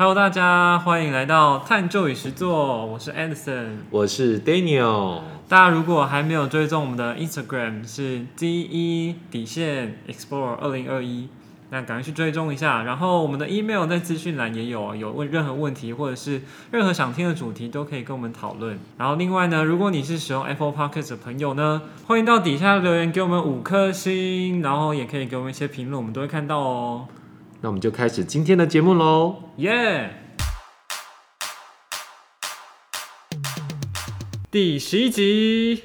Hello，大家欢迎来到探究与实作，我是 Anderson，。我是 Daniel，大家如果还没有追踪我们的 Instagram 是 D E 底线 Explore 二零二一，那赶快去追踪一下。然后我们的 email 在资讯栏也有，有问任何问题或者是任何想听的主题都可以跟我们讨论。然后另外呢，如果你是使用 Apple Podcast 的朋友呢，欢迎到底下留言给我们五颗星，然后也可以给我们一些评论，我们都会看到哦。那我们就开始今天的节目喽。耶、第十一集。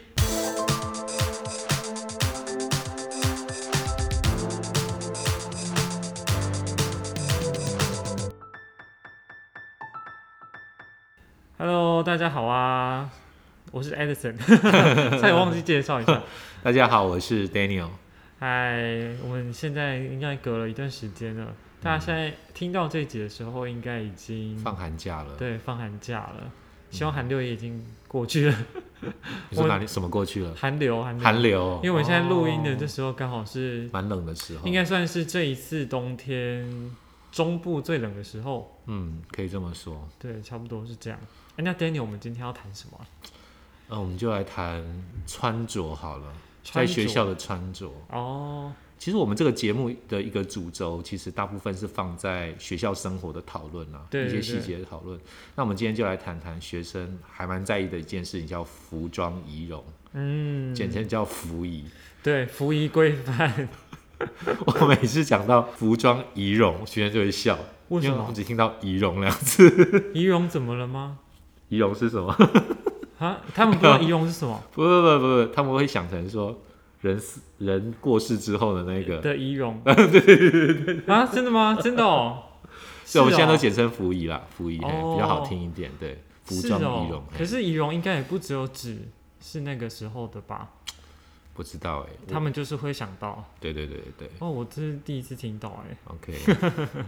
Hello，大家好啊，我是 Edison，差点忘记介绍一下。大家好，我是 Daniel。嗨，我们现在应该隔了一段时间了，大家现在听到这一集的时候，应该已经放寒假了，对放寒假了，希望寒流也已经过去了。你说哪里什么过去了？寒流，寒流，寒流，因为我们现在录音的哦这时候刚好是，蛮冷的时候，应该算是这一次冬天中部最冷的时候。嗯，可以这么说。对，差不多是这样。哎，那 Daniel，我们今天要谈什么啊？那我们就来谈穿着好了，在学校的穿着。哦，其实我们这个节目的一个主轴，其实大部分是放在学校生活的讨论啊，对对一些细节的讨论。那我们今天就来谈谈学生还蛮在意的一件事情，叫服装仪容，嗯，简称叫服仪。对，服仪规范。我每次讲到服装仪容，学生就会笑，为什么我们？只听到仪容两个字。仪容怎么了吗？仪容是什么？啊，他们不知道仪容是什么不不不不不，他们会想成说人死人过世之后的那个，的仪容。对对对对啊，真的吗？真的哦。所以我们现在都简称服仪啦，服仪、比较好听一点。对，服装仪容，可是仪容应该也不只有指是那个时候的吧？不知道哎、我他们就是会想到。对对对对哦，我这是第一次听到哎。，OK，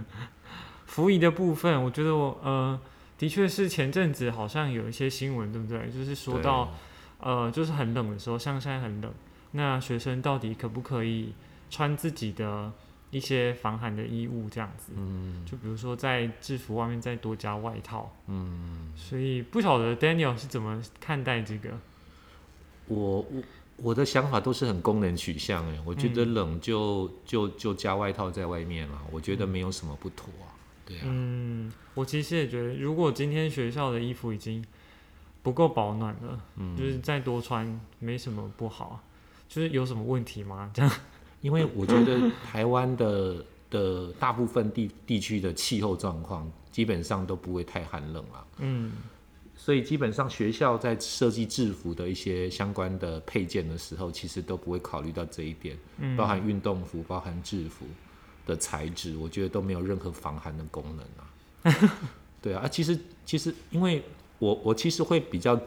服仪的部分，我觉得我呃，的确是前阵子好像有一些新闻，对不对？就是说到呃，就是很冷的时候，像现在很冷，那学生到底可不可以穿自己的一些防寒的衣物这样子？嗯就比如说在制服外面再多加外套。嗯，所以不晓得 Daniel 是怎么看待这个？我我我的想法都是很功能取向哎，我觉得嗯冷就就就加外套在外面了，我觉得没有什么不妥啊，对啊，嗯，我其实也觉得，如果今天学校的衣服已经不够保暖了，嗯，就是再多穿没什么不好啊。就是有什么问题吗？这样？因为我觉得台湾的的大部分地地区的气候状况基本上都不会太寒冷啊，嗯所以基本上学校在设计制服的一些相关的配件的时候，其实都不会考虑到这一点，嗯，包含运动服、包含制服的材质，我觉得都没有任何防寒的功能啊。对啊，啊，其实其实因为我我其实会比较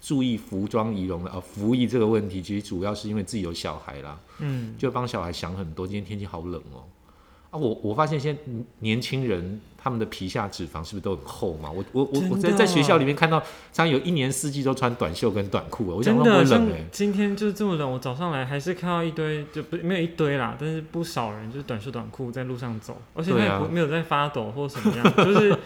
注意服装仪容的啊，服役这个问题，其实主要是因为自己有小孩啦，嗯，就帮小孩想很多。今天天气好冷哦，啊，我我发现现在年轻人他们的皮下脂肪是不是都很厚嘛？我我我我在在学校里面看到，常常有一年四季都穿短袖跟短裤，我想说不冷哎、今天就是这么冷，我早上来还是看到一堆，就不没有一堆啦，但是不少人就是短袖短裤在路上走，而且他也不、没有在发抖或什么样，就是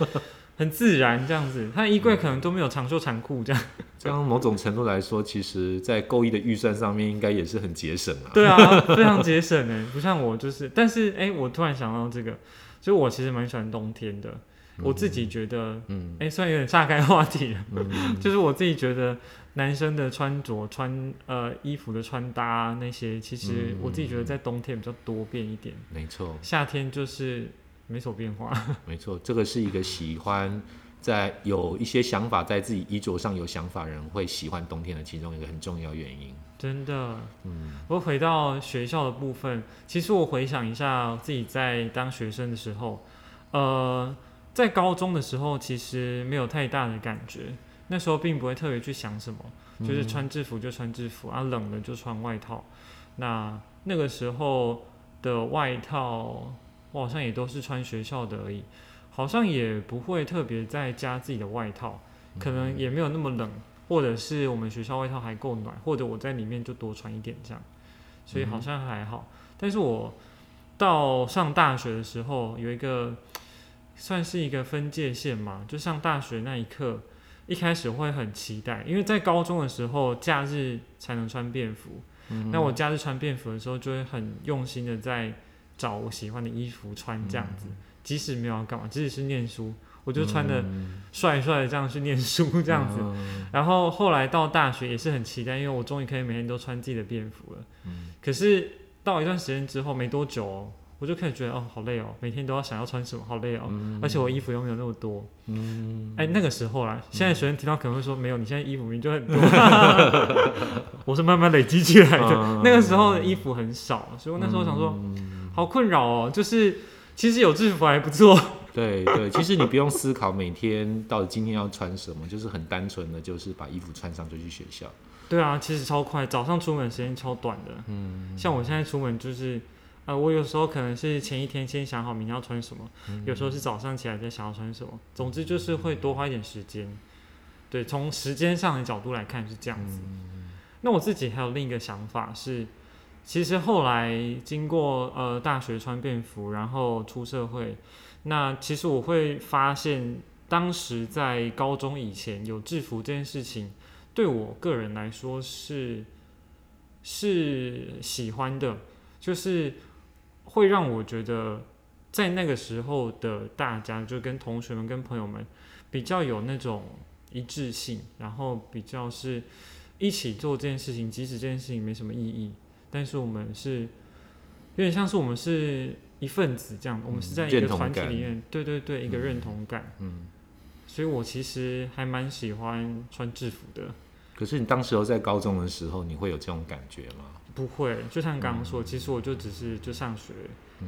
很自然这样子。他衣柜可能都没有长袖长裤这样。这样某种程度来说，其实在购衣的预算上面应该也是很节省啊。对啊，非常节省呢，不像我就是，但是哎、我突然想到这个，就我其实蛮喜欢冬天的，我自己觉得，嗯。哎、虽然有点岔开话题了，嗯，就是我自己觉得男生的穿着、穿呃衣服的穿搭那些，其实嗯。我自己觉得在冬天比较多变一点，没错。夏天就是没所变化。没错，这个是一个喜欢在有一些想法，在自己衣着上有想法的人会喜欢冬天的其中一个很重要原因。真的，嗯我回到学校的部分，其实我回想一下自己在当学生的时候，呃，在高中的时候其实没有太大的感觉，那时候并不会特别去想什么，就是穿制服就穿制服啊，冷了就穿外套。那那个时候的外套，我好像也都是穿学校的而已，好像也不会特别再加自己的外套，可能也没有那么冷，或者是我们学校外套还够暖，或者我在里面就多穿一点这样，所以好像还好。但是我到上大学的时候，有一个算是一个分界线嘛，就上大学那一刻，一开始会很期待，因为在高中的时候，假日才能穿便服。那我假日穿便服的时候，就会很用心的在找我喜欢的衣服穿，这样子。即使没有要干嘛，即使是念书，我就穿的帅帅的这样去念书，这样子。然后后来到大学也是很期待，因为我终于可以每天都穿自己的便服了。可是到一段时间之后，没多久哦。我就开始觉得哦，好累哦，每天都要想要穿什么，好累哦。而且我衣服又没有那么多。嗯。哎，那个时候啦，现在学生听到可能会说，没有，你现在衣服明明就很多。我是慢慢累积起来的。那个时候的衣服很少，所以我那时候想说，好困扰哦。就是其实有制服还不错。对对，其实你不用思考每天到底今天要穿什么，就是很单纯的就是把衣服穿上就去学校。对啊，其实超快，早上出门时间超短的。嗯。像我现在出门就是。呃，我有时候可能是前一天先想好明天要穿什么，有时候是早上起来再想要穿什么，总之就是会多花一点时间。对，从时间上的角度来看是这样子。那我自己还有另一个想法是，其实后来经过呃大学穿便服，然后出社会，那其实我会发现，当时在高中以前有制服这件事情，对我个人来说是是喜欢的，就是。会让我觉得，在那个时候的大家，就跟同学们、跟朋友们，比较有那种一致性，然后比较是一起做这件事情，即使这件事情没什么意义，但是我们是有点像是我们是一份子这样，我们是在一个团体里面，对对对，一个认同感。嗯，所以我其实还蛮喜欢穿制服的。可是你当时候在高中的时候，你会有这种感觉吗？不会，就像刚刚说，其实我就只是就上学，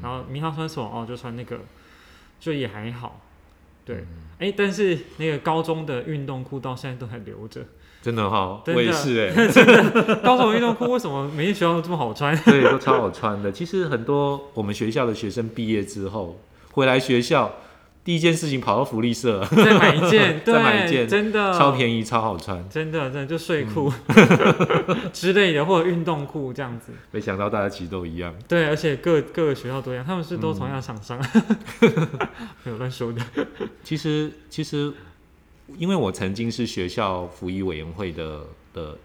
然后明浩穿什么哦，就穿那个，就也还好。对，哎，但是那个高中的运动裤到现在都还留着，真的哈，我也是哎，真的。高中运动裤为什么每天学校都这么好穿？对，都超好穿的。其实很多我们学校的学生毕业之后回来学校。第一件事情跑到福利社，再买一件，再买一件，真的超便宜，超好穿，真的，真的就睡裤之类的，或者运动裤这样子。没想到大家其实都一样，对，而且各各个学校都一样，他们是都同样厂商，没有乱说的。其实，其实，因为我曾经是学校服役委员会的的。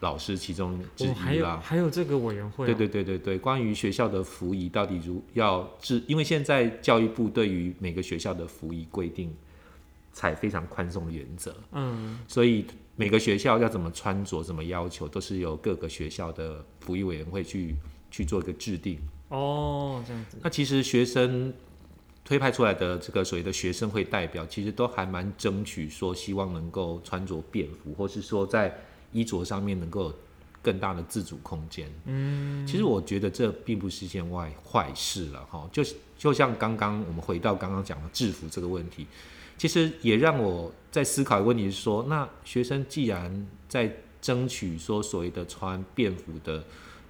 老师其中之一啦，还有这个委员会。对对对对对，关于学校的服役到底如要制，因为现在教育部对于每个学校的服役规定采非常宽松的原则，嗯，所以每个学校要怎么穿着、怎么要求，都是由各个学校的服役委员会去去做一个制定。哦，这样子。那其实学生推派出来的这个所谓的学生会代表，其实都还蛮争取说，希望能够穿着便服，或是说在。衣着上面能够有更大的自主空间，嗯，其实我觉得这并不是一件坏坏事了哈。就就像刚刚我们回到刚刚讲的制服这个问题，其实也让我在思考的问题是说，那学生既然在争取说所谓的穿便服的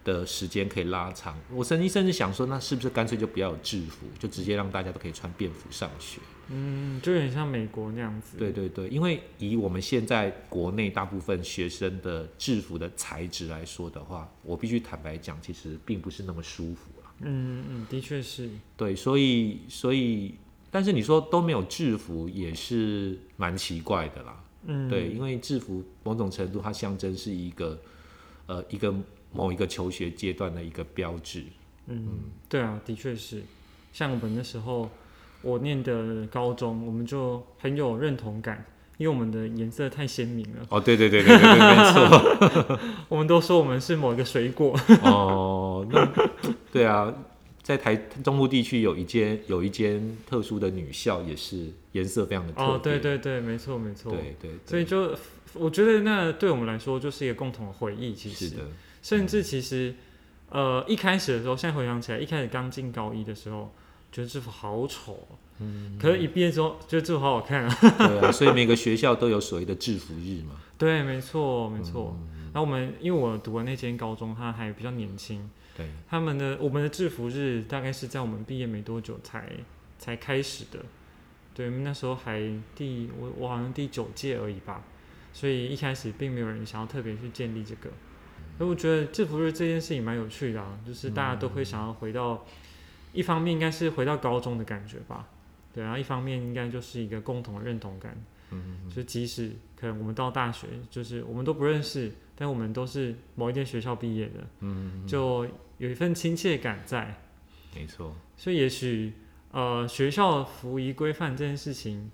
的时间可以拉长，我曾经甚至想说，那是不是干脆就不要有制服，就直接让大家都可以穿便服上学？嗯，就有点像美国那样子。对对对，因为以我们现在国内大部分学生的制服的材质来说的话，我必须坦白讲，其实并不是那么舒服了。嗯嗯，的确是。对，所以所以，但是你说都没有制服，也是蛮奇怪的啦。嗯，对，因为制服某种程度它象征是一个呃一个某一个求学阶段的一个标志。嗯，对啊，的确是。像我们那时候。我念的高中，我们就很有认同感，因为我们的颜色太鲜明了。哦，对对对对对，没错。我们都说我们是某一个水果。哦，那对啊，在台中部地区有一间有一间特殊的女校，也是颜色非常的特别。哦，对对对，没错没错。对对。所以就我觉得那对我们来说就是一个共同的回忆，其实。是的。甚至其实，呃，一开始的时候，现在回想起来，一开始刚进高一的时候。觉得制服好丑，嗯，可是一毕业之后觉得制服好好看啊。对啊，所以每个学校都有所谓的制服日嘛。对，没错，没错。然后我们因为我读的那间高中，它还比较年轻，对，他们的我们的制服日大概是在我们毕业没多久才才开始的。对，那时候还第我我好像第九届而已吧，所以一开始并没有人想要特别去建立这个。所以我觉得制服日这件事情蛮有趣的，啊，就是大家都会想要回到。一方面应该是回到高中的感觉吧，对然后，一方面应该就是一个共同的认同感，嗯，就即使可能我们到大学，就是我们都不认识，但我们都是某一间学校毕业的，嗯，就有一份亲切感在。没错，所以也许呃学校服仪规范这件事情，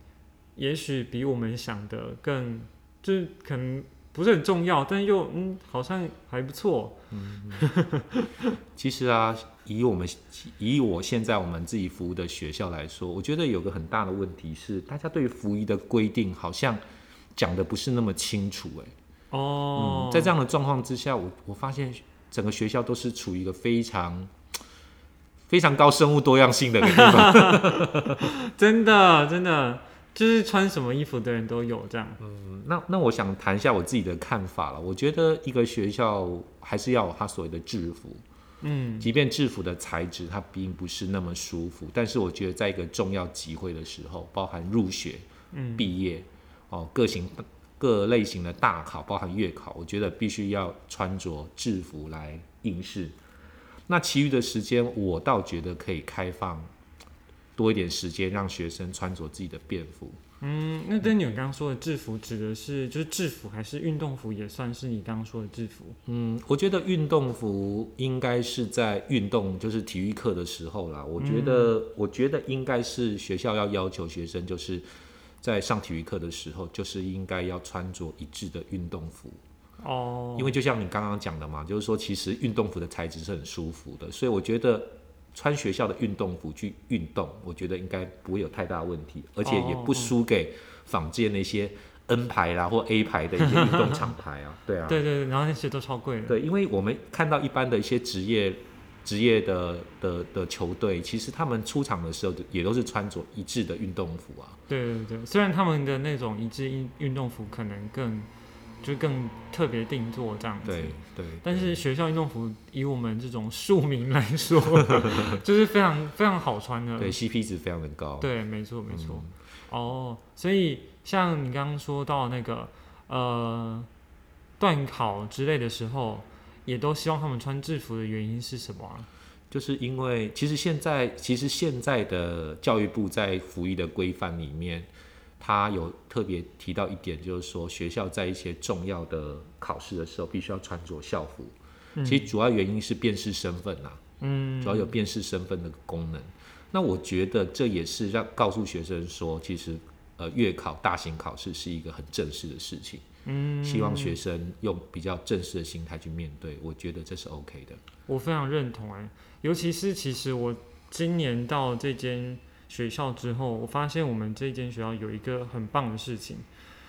也许比我们想的更，就是可能不是很重要，但又嗯好像还不错。嗯其实啊，以我们以我现在我们自己服务的学校来说，我觉得有个很大的问题是，大家对服役的规定好像讲的不是那么清楚、哎，哦、嗯，在这样的状况之下，我我发现整个学校都是处于一个非常非常高生物多样性的地方。真的真的就是穿什么衣服的人都有这样。嗯，那那我想谈一下我自己的看法了。我觉得一个学校还是要有它所谓的制服，嗯即便制服的材质它并不是那么舒服，但是我觉得在一个重要集会的时候，包含入学、嗯毕业哦，各型各类型的大考，包含月考，我觉得必须要穿着制服来应试。那其余的时间，我倒觉得可以开放多一点时间，让学生穿着自己的便服。嗯，那跟你们刚刚说的制服指的是就是制服还是运动服也算是你刚刚说的制服？嗯，我觉得运动服应该是在运动，就是体育课的时候啦。我觉得，我觉得应该是学校要要求学生，就是在上体育课的时候，就是应该要穿着一致的运动服。哦，因为就像你刚刚讲的嘛，就是说其实运动服的材质是很舒服的，所以我觉得穿学校的运动服去运动，我觉得应该不会有太大问题，而且也不输给坊间那些 N 牌啦或 A 牌的一些 运动厂牌啊。对啊，对对对，然后那些都超贵的。对，因为我们看到一般的一些职业职业的的的球队，其实他们出场的时候也都是穿着一致的运动服啊。对对对，虽然他们的那种一致运运动服可能更就更特别定做这样子，对对，但是学校运动服以我们这种庶民来说，就是非常非常好穿的。对 CP 值非常的高。对，没错没错。嗯哦，所以像你刚刚说到那个呃段考之类的时候，也都希望他们穿制服的原因是什么啊？就是因为其实现在其实现在的教育部在服役的规范里面，它有特别提到一点，就是说学校在一些重要的考试的时候，必须要穿着校服。嗯其实主要原因是辨识身份啦，嗯主要有辨识身份的功能。那我觉得这也是让告诉学生说，其实呃月考大型考试是一个很正式的事情，嗯，希望学生用比较正式的心态去面对，我觉得这是 OK 的。我非常认同哎，尤其是其实我今年到这间学校之后，我发现我们这间学校有一个很棒的事情，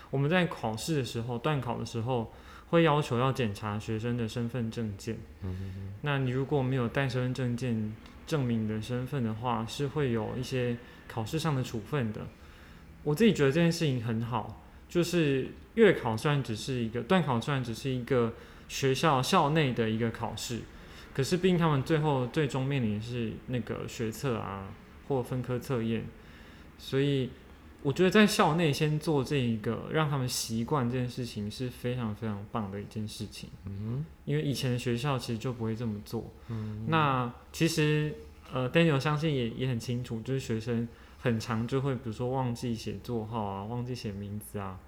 我们在考试的时候，段考的时候会要求要检查学生的身份证件。嗯那你如果没有带身份证件证明你的身份的话，是会有一些考试上的处分的。我自己觉得这件事情很好，就是月考虽然只是一个段考，虽然只是一个学校校内的一个考试，可是毕竟他们最后最终面临的是那个学测啊或分科测验，所以我觉得在校内先做这一个让他们习惯这件事情是非常非常棒的一件事情。嗯因为以前的学校其实就不会这么做。嗯，那其实呃，Daniel 相信也也很清楚，就是学生很长就会比如说忘记写座号啊，忘记写名字啊，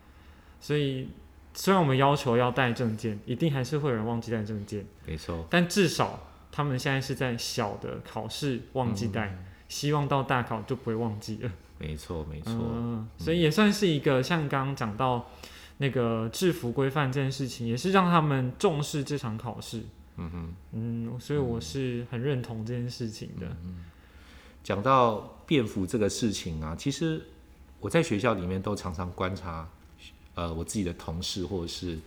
所以虽然我们要求要带证件，一定还是会有人忘记带证件，没错，但至少他们现在是在小的考试忘记带，希望到大考就不会忘记了。没错，没错。嗯，所以也算是一个像刚刚讲到那个制服规范这件事情，也是让他们重视这场考试。嗯哼，嗯，所以我是很认同这件事情的。讲到便服这个事情啊，其实我在学校里面都常常观察，呃，我自己的同事或者是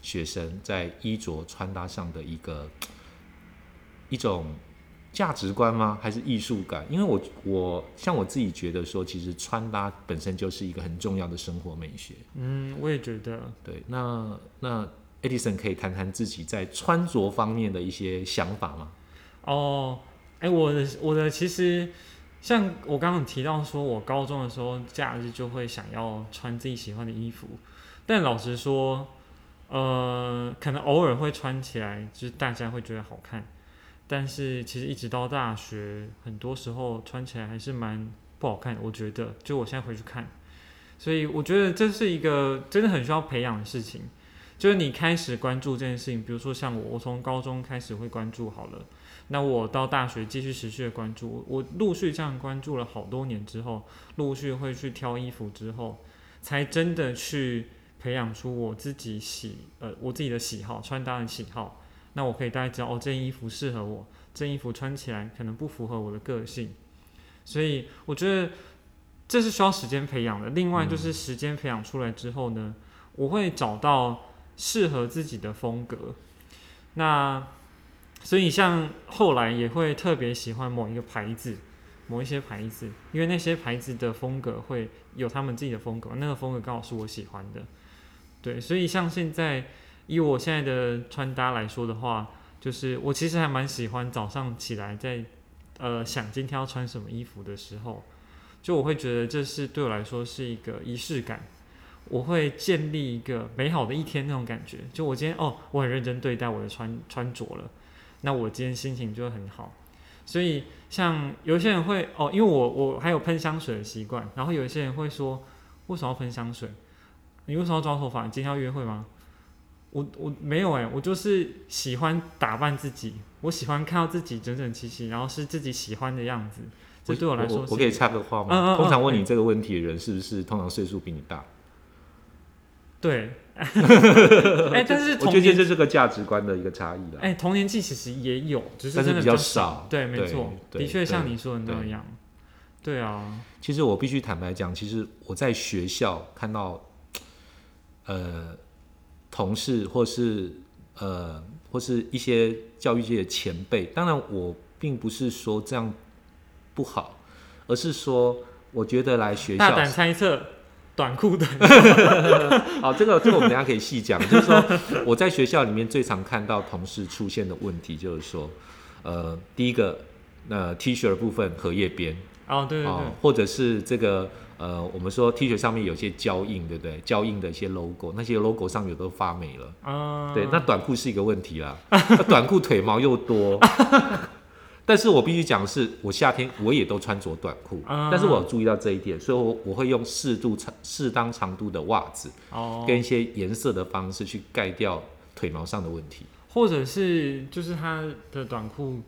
学生在衣着穿搭上的一个一种价值观吗？还是艺术感？因为我我像我自己觉得说，其实穿搭本身就是一个很重要的生活美学。嗯，我也觉得，对，那那 Edison 可以谈谈自己在穿着方面的一些想法吗？哦，哎、我的我的其实像我刚刚提到说，我高中的时候假日就会想要穿自己喜欢的衣服，但老实说，呃，可能偶尔会穿起来，就是大家会觉得好看，但是其实一直到大学，很多时候穿起来还是蛮不好看，我觉得就我现在回去看，所以我觉得这是一个真的很需要培养的事情。就是你开始关注这件事情，比如说像我，我从高中开始会关注好了，那我到大学继续持续的关注，我陆续这样关注了好多年之后，陆续会去挑衣服之后，才真的去培养出我自己喜呃我自己的喜好，穿搭的喜好。那我可以大概知道哦，这件衣服适合我，这件衣服穿起来可能不符合我的个性，所以我觉得这是需要时间培养的。另外就是时间培养出来之后呢，我会找到。适合自己的风格，那所以像后来也会特别喜欢某一个牌子，某一些牌子，因为那些牌子的风格会有他们自己的风格，那个风格刚好是我喜欢的。对，所以像现在以我现在的穿搭来说的话，就是我其实还蛮喜欢早上起来在呃想今天要穿什么衣服的时候，就我会觉得这是对我来说是一个仪式感。我会建立一个美好的一天那种感觉，就我今天哦，我很认真对待我的穿穿着了，那我今天心情就会很好。所以像有些人会哦，因为我我还有喷香水的习惯，然后有一些人会说，为什么要喷香水？你为什么要抓头发？你今天要约会吗？我我没有哎，我就是喜欢打扮自己，我喜欢看到自己整整齐齐，然后是自己喜欢的样子。这对我来说，我可以插个话吗？通常问你这个问题的人，是不是通常岁数比你大？对，哎，但是我觉得这是个价值观的一个差异了。哎，同年纪其实也有，只是真的比较少。对，没错，的确像你说的那样。对啊，其实我必须坦白讲，其实我在学校看到，呃，同事或是呃或是一些教育界的前辈，当然我并不是说这样不好，而是说我觉得来学校大胆猜测。短裤的，好，这个这个我们等下可以细讲。就是说，我在学校里面最常看到同事出现的问题，就是说，呃，第一个，那 T 恤的部分荷叶边，哦，对对对，或者是这个，呃，我们说 T 恤上面有些胶印，对不对？胶印的一些 logo，那些 logo 上有都发霉了，啊，对，那短裤是一个问题啦，短裤腿毛又多。但是我必须讲的是，我夏天我也都穿着短裤，但是我有注意到这一点，所以我我会用适度长、适当长度的袜子，哦，跟一些颜色的方式去盖掉腿毛上的问题，或者是就是它的短裤，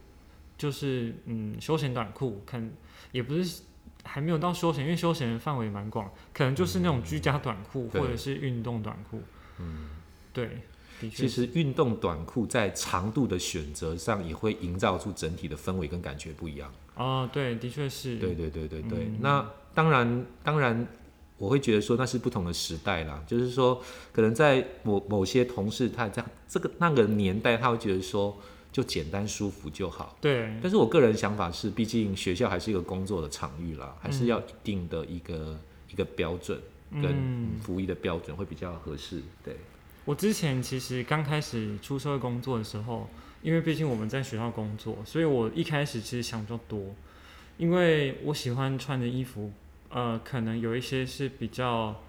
就是嗯休闲短裤，看也不是还没有到休闲，因为休闲的范围蛮广，可能就是那种居家短裤或者是运动短裤，嗯，对。的确其实运动短裤在长度的选择上也会营造出整体的氛围跟感觉不一样。哦，对，的确是。对对对对对。那当然当然，我会觉得说那是不同的时代啦。就是说，可能在某某些同事他在这个那个年代，他会觉得说就简单舒服就好。对。但是我个人想法是，毕竟学校还是一个工作的场域啦，还是要一定的一个一个标准跟服役的标准会比较合适。对。我之前其实刚开始出社会工作的时候，因为毕竟我们在学校工作，所以我一开始其实想比较多，因为我喜欢穿的衣服，呃，可能有一些是比较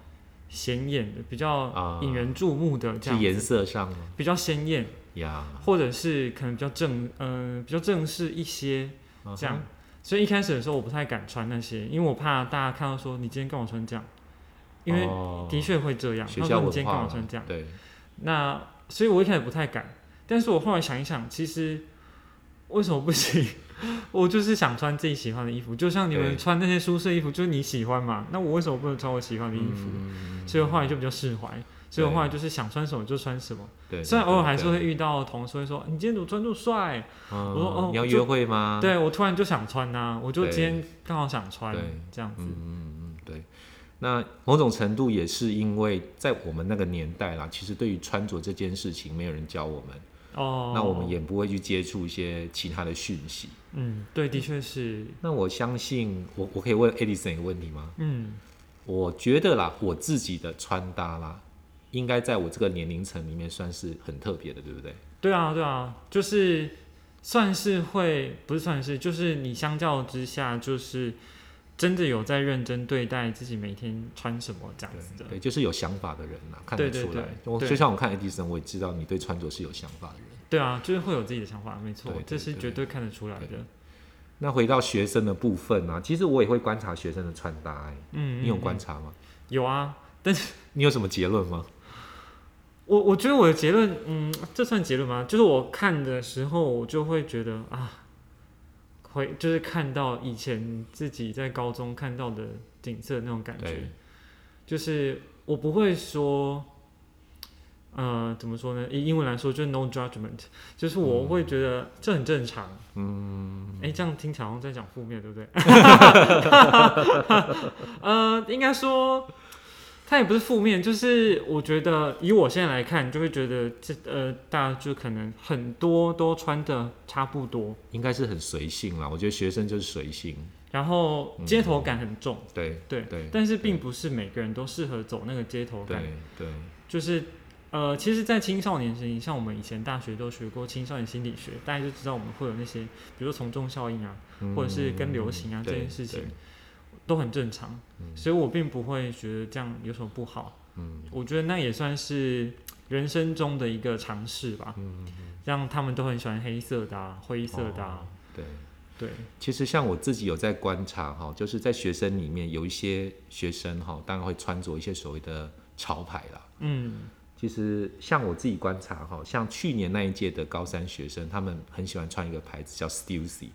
显眼的，比较引人注目的，这样颜色上比较鲜艳呀，或者是可能比较正，嗯，比较正式一些这样，所以一开始的时候我不太敢穿那些，因为我怕大家看到说你今天跟我穿这样。因为的确会这样，他说你今天跟我穿这样，对，那所以我一开始不太敢，但是我后来想一想，其实为什么不行？我就是想穿自己喜欢的衣服，就像你们穿那些舒适衣服，就是你喜欢嘛，那我为什么不能穿我喜欢的衣服？所以后来就比较释怀，所以后来就是想穿什么就穿什么。对，虽然偶尔还是会遇到同事会说：“你今天怎么穿这么帅？”我说：“哦，你要约会吗？”对，我突然就想穿呐，我就今天刚好想穿，这样子。嗯嗯嗯，对。那某种程度也是因为在我们那个年代啦，其实对于穿着这件事情，没有人教我们哦，那我们也不会去接触一些其他的讯息。嗯，对，的确是。那我相信，我我可以问 Edison 一个问题吗？嗯，我觉得啦，我自己的穿搭啦，应该在我这个年龄层里面算是很特别的，对不对？对啊，对啊，就是算是会，不是算是，就是你相较之下，就是。真的有在认真对待自己每天穿什么这样子的，对，就是有想法的人呐，看得出来。我就像我看 Edison，我也知道你对穿着是有想法的人。对啊，就是会有自己的想法，没错，这是绝对看得出来的。那回到学生的部分啊，其实我也会观察学生的穿搭、哎，嗯，你有嗯观察吗？有啊，但是你有什么结论吗？我我觉得我的结论，嗯，这算结论吗？就是我看的时候，我就会觉得啊，会就是看到以前自己在高中看到的景色那种感觉，就是我不会说，呃，怎么说呢？以英文来说，就是 no judgment，就是我会觉得这很正常。嗯，哎、这样听起来好像在讲负面，对不对？呃，应该说，它也不是负面，就是我觉得以我现在来看，就会觉得这呃，大家就可能很多都穿的差不多，应该是很随性啦。我觉得学生就是随性，然后街头感很重，对对对但是并不是每个人都适合走那个街头感，对对，就是。呃，其实，在青少年时期，像我们以前大学都学过青少年心理学，大家就知道我们会有那些，比如说从众效应啊，或者是跟流行啊嗯这件事情都很正常，嗯。所以我并不会觉得这样有什么不好。嗯。我觉得那也算是 人生中的一个尝试吧，嗯，让他们都很喜欢黑色的、啊、灰色的、啊。哦对。对，其实像我自己有在观察哈，就是在学生里面有一些学生哈，当然会穿着一些所谓的潮牌啦。嗯。其实像我自己观察哈，像去年那一届的高三学生，他们很喜欢穿一个牌子叫 Stussy，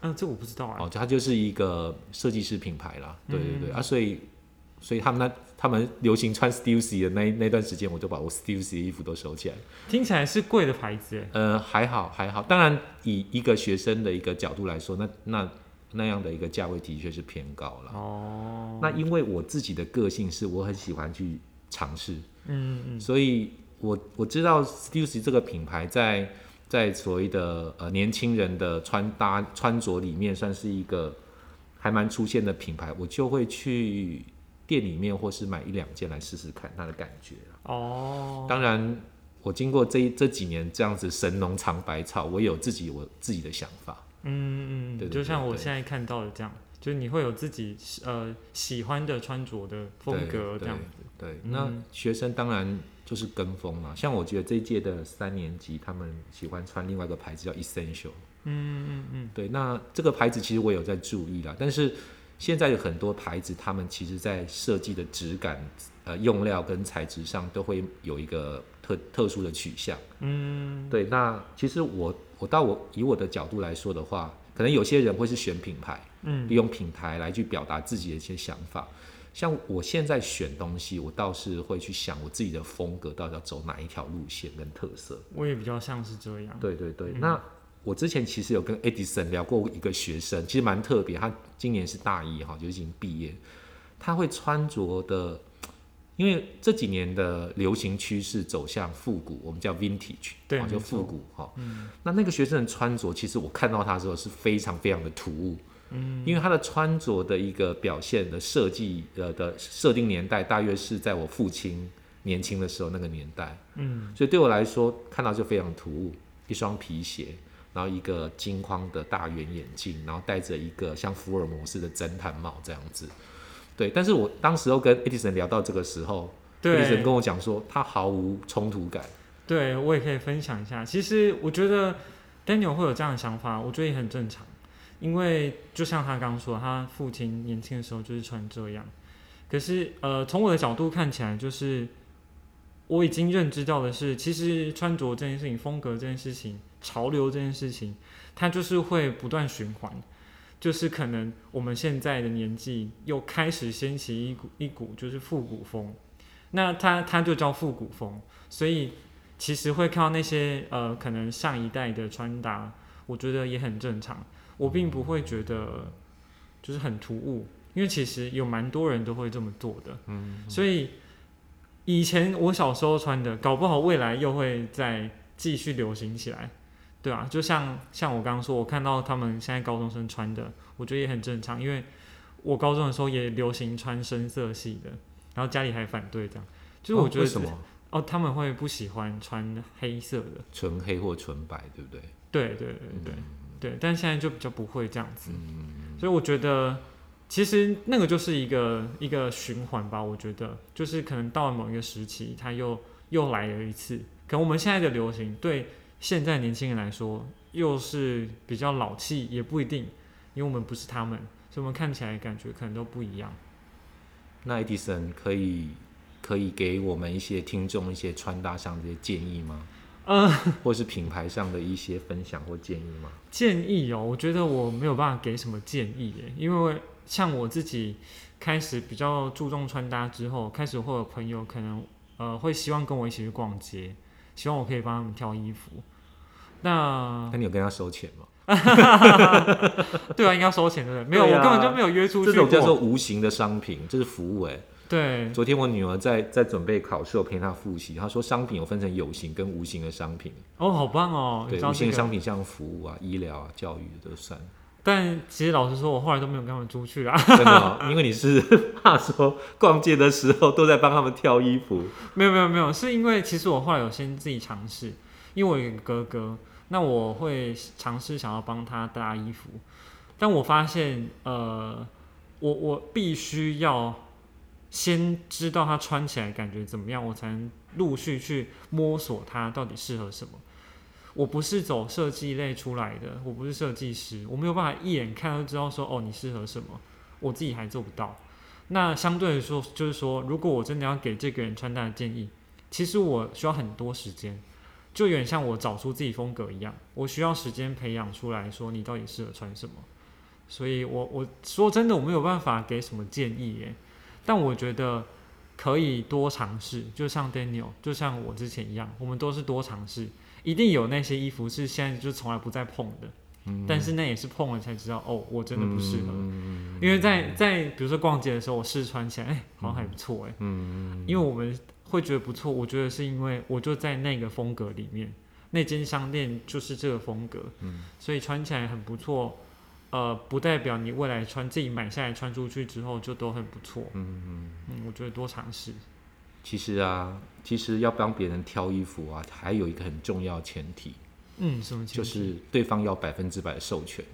啊，这我不知道啊。哦，它就是一个设计师品牌啦。对对对、嗯啊，所以所以他们那他们流行穿 Stussy 的那那段时间，我就把我 Stussy 的衣服都收起来。听起来是贵的牌子哎。呃，还好还好，当然以一个学生的一个角度来说，那那那样的一个价位的确是偏高了。哦，那因为我自己的个性是我很喜欢去尝试，嗯嗯所以我我知道 Stussy 这个品牌在在所谓的呃年轻人的穿搭穿着里面算是一个还蛮出现的品牌，我就会去店里面或是买一两件来试试看它的感觉啦哦，当然，我经过这这几年这样子神农尝百草，我有自己我自己的想法。嗯嗯，就像我现在看到的这样，就是你会有自己呃喜欢的穿着的风格这样子。对，嗯那学生当然就是跟风嘛。像我觉得这一届的三年级，他们喜欢穿另外一个牌子叫 Essential。嗯嗯嗯，对，那这个牌子其实我有在注意啦，但是现在有很多牌子，他们其实在设计的质感、呃用料跟材质上都会有一个特特殊的取向。嗯对，那其实我我到我以我的角度来说的话，可能有些人会是选品牌，嗯利用品牌来去表达自己的一些想法。像我现在选东西，我倒是会去想我自己的风格到底要走哪一条路线跟特色。我也比较像是这样。对对对，嗯那我之前其实有跟 Edison 聊过一个学生，其实蛮特别，他今年是大一哈，就已经毕业，他会穿着的，因为这几年的流行趋势走向复古，我们叫 vintage，对就复古哈。嗯那那个学生的穿着，其实我看到他的时候是非常非常的突兀，嗯因为他的穿着的一个表现的设计呃的设定年代，大约是在我父亲年轻的时候那个年代，嗯所以对我来说看到就非常突兀，一双皮鞋，然后一个金框的大圆眼镜，然后戴着一个像福尔摩斯的侦探帽这样子。对，但是我当时候跟 Edison 聊到这个时候，Edison 跟我讲说他毫无冲突感。对，我也可以分享一下。其实我觉得 Daniel 会有这样的想法，我觉得也很正常。因为就像他刚刚说，他父亲年轻的时候就是穿这样。可是呃，从我的角度看起来，就是我已经认知到的是，其实穿着这件事情、风格这件事情、潮流这件事情，它就是会不断循环。就是可能我们现在的年纪又开始掀起一股一股就是复古风，那它它就叫复古风，所以其实会看到那些呃可能上一代的穿搭，我觉得也很正常，我并不会觉得就是很突兀，因为其实有蛮多人都会这么做的，嗯，所以以前我小时候穿的，搞不好未来又会再继续流行起来，对啊，就像像我刚刚说，我看到他们现在高中生穿的，我觉得也很正常，因为我高中的时候也流行穿深色系的，然后家里还反对这样，就是我觉得哦什么？哦，他们会不喜欢穿黑色的，纯黑或纯白，对不对？对对对对、嗯对，但现在就比较不会这样子，嗯，所以我觉得其实那个就是一个一个循环吧，我觉得就是可能到了某一个时期，它又又来了一次，可能我们现在的流行对现在年轻人来说又是比较老气，也不一定，因为我们不是他们，所以我们看起来感觉可能都不一样。那 Edison 可以可以给我们一些听众一些穿搭上的一些建议吗？嗯，或是品牌上的一些分享或建议吗？建议哦，我觉得我没有办法给什么建议耶，因为像我自己开始比较注重穿搭之后，开始会有朋友可能呃会希望跟我一起去逛街，希望我可以帮他们挑衣服。那那你有跟他收钱吗？对啊，应该收钱对不对？没有，啊我根本就没有约出去过。这种叫做无形的商品，这是服务哎、对，昨天我女儿在在准备考试，我陪她复习，她说商品有分成有形跟无形的商品，哦，好棒哦，你对，无形的商品像服务啊、医疗啊、教育都算。但其实老实说，我后来都没有跟他们出去啦。真的、哦，因为你是怕说逛街的时候都在帮他们挑衣服，没有没有没有，是因为其实我后来有先自己尝试，因为我有一个哥哥，那我会尝试想要帮他搭衣服，但我发现，呃，我我必须要先知道他穿起来感觉怎么样，我才能陆续去摸索他到底适合什么。我不是走设计类出来的，我不是设计师，我没有办法一眼看就知道说哦你适合什么，我自己还做不到。那相对来说，就是说，如果我真的要给这个人穿搭的建议，其实我需要很多时间，就有点像我找出自己风格一样，我需要时间培养出来说你到底适合穿什么。所以我我说真的，我没有办法给什么建议耶，但我觉得可以多尝试，就像 Daniel，就像我之前一样，我们都是多尝试，一定有那些衣服是现在就从来不再碰的，但是那也是碰了才知道，哦，我真的不适合。嗯因为在在比如说逛街的时候，我试穿起来，哎、好像还不错哎、嗯，因为我们会觉得不错，我觉得是因为我就在那个风格里面，那间商店就是这个风格，嗯所以穿起来很不错。呃，不代表你未来穿自己买下来穿出去之后就都很不错。嗯嗯，嗯，我觉得多尝试。其实啊，其实要帮别人挑衣服啊，还有一个很重要前提，嗯，什么前提？就是对方要百分之百的授权。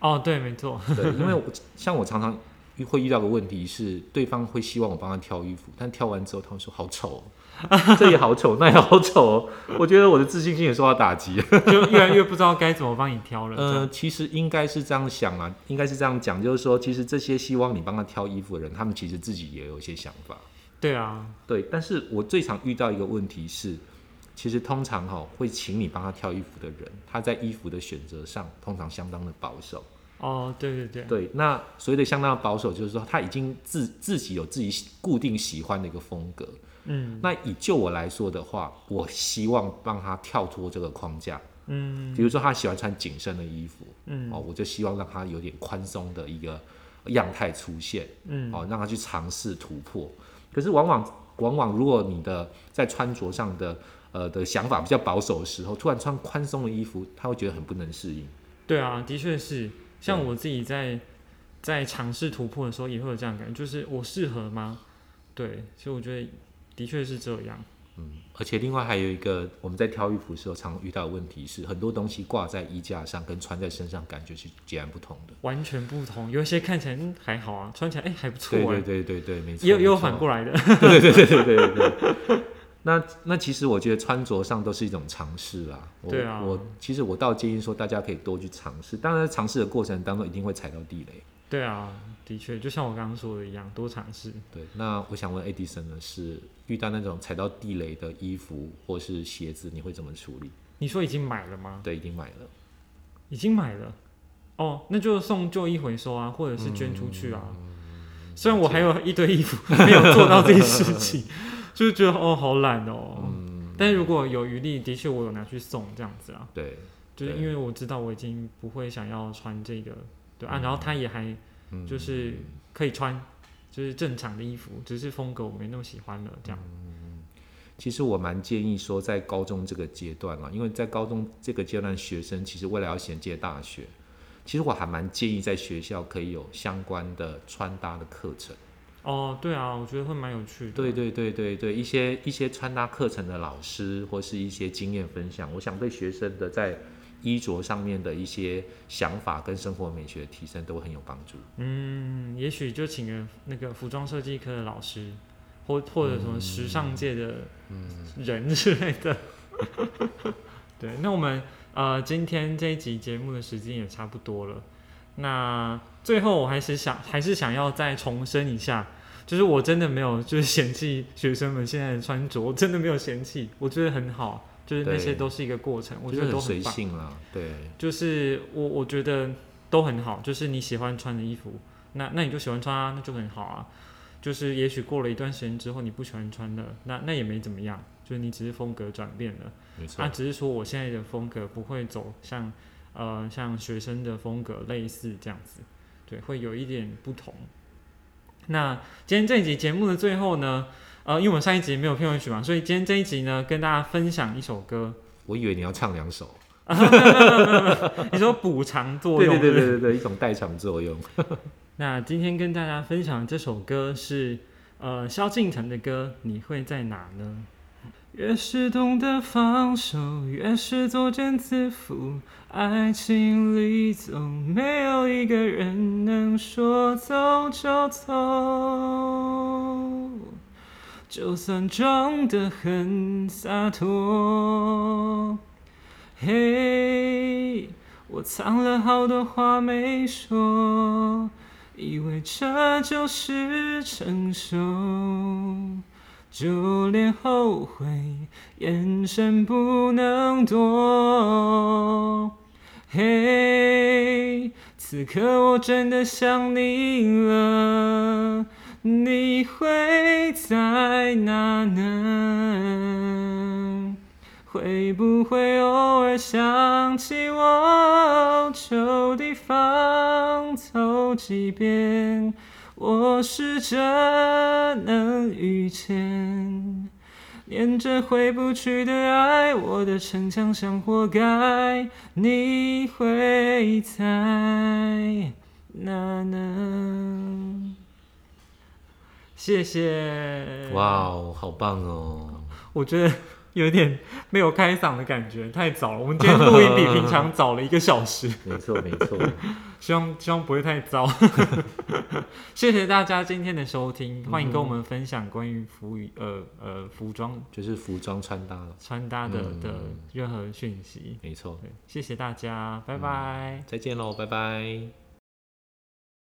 哦，对，没错。对，因为我像我常常遇会遇到个问题是，对方会希望我帮他挑衣服，但挑完之后他们说好丑、哦，这也好丑，那也好丑、哦，我觉得我的自信心也受到打击。就越来越不知道该怎么帮你挑了。这呃，其实应该是这样想啊，应该是这样讲，就是说，其实这些希望你帮他挑衣服的人，他们其实自己也有一些想法。对啊，对，但是我最常遇到一个问题是，其实通常哈、会请你帮他挑衣服的人，他在衣服的选择上通常相当的保守。哦，对对对，对，那所谓的相当的保守，就是说他已经自自己有自己固定喜欢的一个风格。嗯那以就我来说的话，我希望帮他跳脱这个框架。嗯比如说他喜欢穿紧身的衣服，嗯哦，我就希望让他有点宽松的一个样态出现。嗯，哦，让他去尝试突破。可是往往往往，如果你的在穿着上的呃的想法比较保守的时候，突然穿宽松的衣服，他会觉得很不能适应。对啊，的确是。像我自己在在尝试突破的时候，也会有这样的感觉，就是我适合吗？对，所以我觉得的确是这样。嗯，而且另外还有一个，我们在挑衣服的时候常遇到的问题是，很多东西挂在衣架上跟穿在身上感觉是截然不同的。完全不同，有一些看起来嗯还好啊，穿起来哎、还不错哎、对对对对对，没错。也有也有反过来的，对对对对对对对。那那其实我觉得穿着上都是一种尝试啦。我对啊我其实我倒建议说，大家可以多去尝试。当然，在尝试的过程当中，一定会踩到地雷。对啊，的确，就像我刚刚说的一样，多尝试。对，那我想问 Edison 呢，是遇到那种踩到地雷的衣服或是鞋子，你会怎么处理？你说已经买了吗？对，已经买了。已经买了，哦，那就送旧衣回收啊，或者是捐出去啊。嗯虽然我还有一堆衣服没有做到这件事情，就是觉得哦好懒哦。嗯，但如果有余力，的确我有拿去送这样子啊，对，就是因为我知道我已经不会想要穿这个，对啊，然后他也还嗯就是可以穿，就是正常的衣服，只是风格我没那么喜欢了这样。其实我蛮建议说，在高中这个阶段啊，因为在高中这个阶段，学生其实未来要衔接大学，其实我还蛮建议在学校可以有相关的穿搭的课程。哦，对啊，我觉得会蛮有趣的。对对对对对，一些一些穿搭课程的老师或是一些经验分享，我想对学生的在衣着上面的一些想法跟生活美学的提升都很有帮助。嗯，也许就请个那个服装设计科的老师，或或者什么时尚界的人之类的。对，那我们呃今天这一集节目的时间也差不多了。那最后我还是想还是想要再重申一下，就是我真的没有就是嫌弃学生们现在的穿着，我真的没有嫌弃，我觉得很好，就是那些都是一个过程，我觉得都很棒。性啦，对，就是我我觉得都很好，就是你喜欢穿的衣服，那那你就喜欢穿啊，那就很好啊。就是也许过了一段时间之后，你不喜欢穿了，那那也没怎么样，就是你只是风格转变了。没错那，，只是说我现在的风格不会走像呃像学生的风格类似这样子，对，会有一点不同。那今天这一集节目的最后呢，呃，因为我们上一集没有片尾曲嘛，所以今天这一集呢，跟大家分享一首歌。我以为你要唱两首，你说补偿作用，对对对对对，一种代偿作用。那今天跟大家分享的这首歌是呃萧敬腾的歌，你会在哪呢？越是懂得放手，越是作茧自缚。爱情里总没有一个人能说走就走，就算装得很洒脱。嘿，我藏了好多话没说，以为这就是成熟。就连后悔，眼神不能躲。嘿，此刻我真的想你了，你会在哪呢？会不会偶尔想起我，旧地方走几遍？我试着能遇见，念着回不去的爱，我的逞强像活该。你会在哪呢？谢谢。哇哦，好棒哦！我觉得有点没有开嗓的感觉，太早了。我们今天录音比平常早了一个小时，没错没错，希望希望不会太糟。谢谢大家今天的收听，欢迎跟我们分享关于服语呃呃服装就是服装穿搭了，穿搭的嗯的任何讯息。没错。对，谢谢大家，拜拜。再见喽，拜拜。